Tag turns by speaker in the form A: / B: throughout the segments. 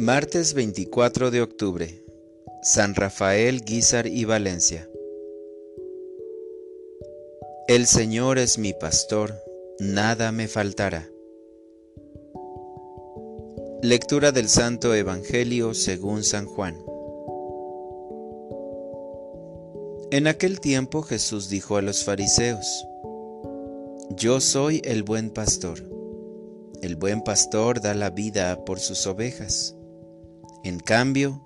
A: Martes 24 de octubre. San Rafael, Guízar y Valencia. El Señor es mi pastor, nada me faltará. Lectura del Santo Evangelio según San Juan. En aquel tiempo Jesús dijo a los fariseos, Yo soy el buen pastor. El buen pastor da la vida por sus ovejas. En cambio,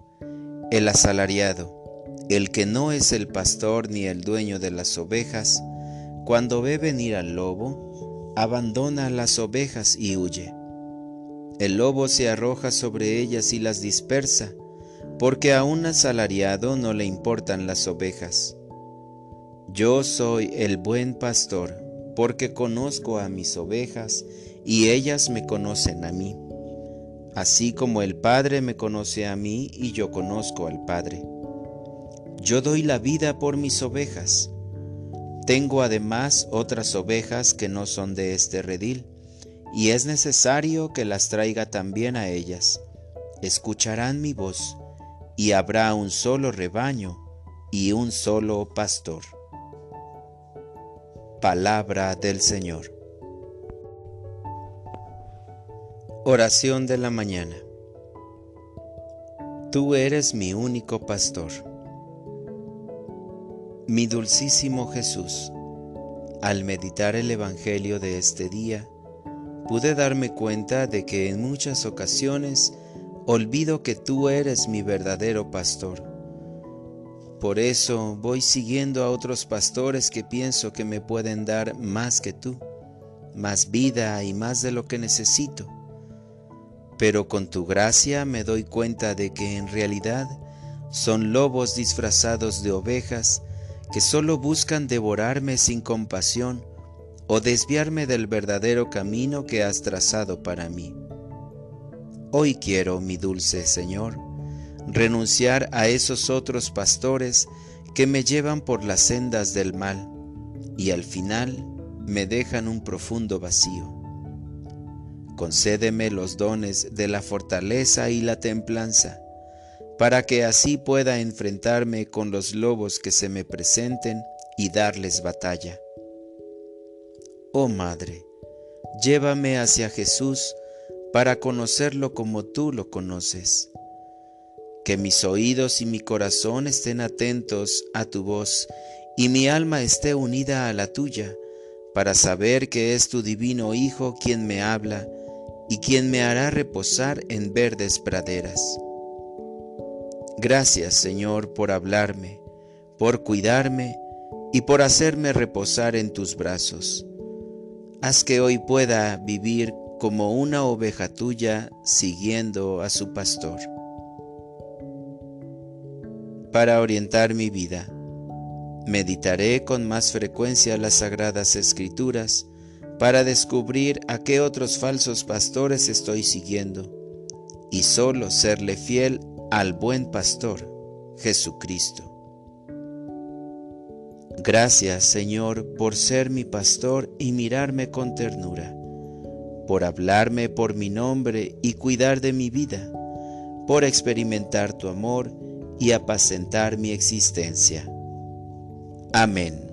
A: el asalariado, el que no es el pastor ni el dueño de las ovejas, cuando ve venir al lobo, abandona las ovejas y huye. El lobo se arroja sobre ellas y las dispersa, porque a un asalariado no le importan las ovejas. Yo soy el buen pastor, porque conozco a mis ovejas y ellas me conocen a mí así como el Padre me conoce a mí y yo conozco al Padre. Yo doy la vida por mis ovejas. Tengo además otras ovejas que no son de este redil, y es necesario que las traiga también a ellas. Escucharán mi voz, y habrá un solo rebaño y un solo pastor. Palabra del Señor. Oración de la mañana. Tú eres mi único pastor. Mi dulcísimo Jesús, al meditar el Evangelio de este día, pude darme cuenta de que en muchas ocasiones olvido que tú eres mi verdadero pastor. Por eso voy siguiendo a otros pastores que pienso que me pueden dar más que tú, más vida y más de lo que necesito pero con tu gracia me doy cuenta de que en realidad son lobos disfrazados de ovejas que solo buscan devorarme sin compasión o desviarme del verdadero camino que has trazado para mí. Hoy quiero, mi dulce Señor, renunciar a esos otros pastores que me llevan por las sendas del mal y al final me dejan un profundo vacío. Concédeme los dones de la fortaleza y la templanza, para que así pueda enfrentarme con los lobos que se me presenten y darles batalla. Oh Madre, llévame hacia Jesús para conocerlo como tú lo conoces. Que mis oídos y mi corazón estén atentos a tu voz y mi alma esté unida a la tuya, para saber que es tu divino Hijo quien me habla y quien me hará reposar en verdes praderas. Gracias Señor por hablarme, por cuidarme y por hacerme reposar en tus brazos. Haz que hoy pueda vivir como una oveja tuya siguiendo a su pastor. Para orientar mi vida, meditaré con más frecuencia las sagradas escrituras, para descubrir a qué otros falsos pastores estoy siguiendo y solo serle fiel al buen pastor, Jesucristo. Gracias, Señor, por ser mi pastor y mirarme con ternura, por hablarme por mi nombre y cuidar de mi vida, por experimentar tu amor y apacentar mi existencia. Amén.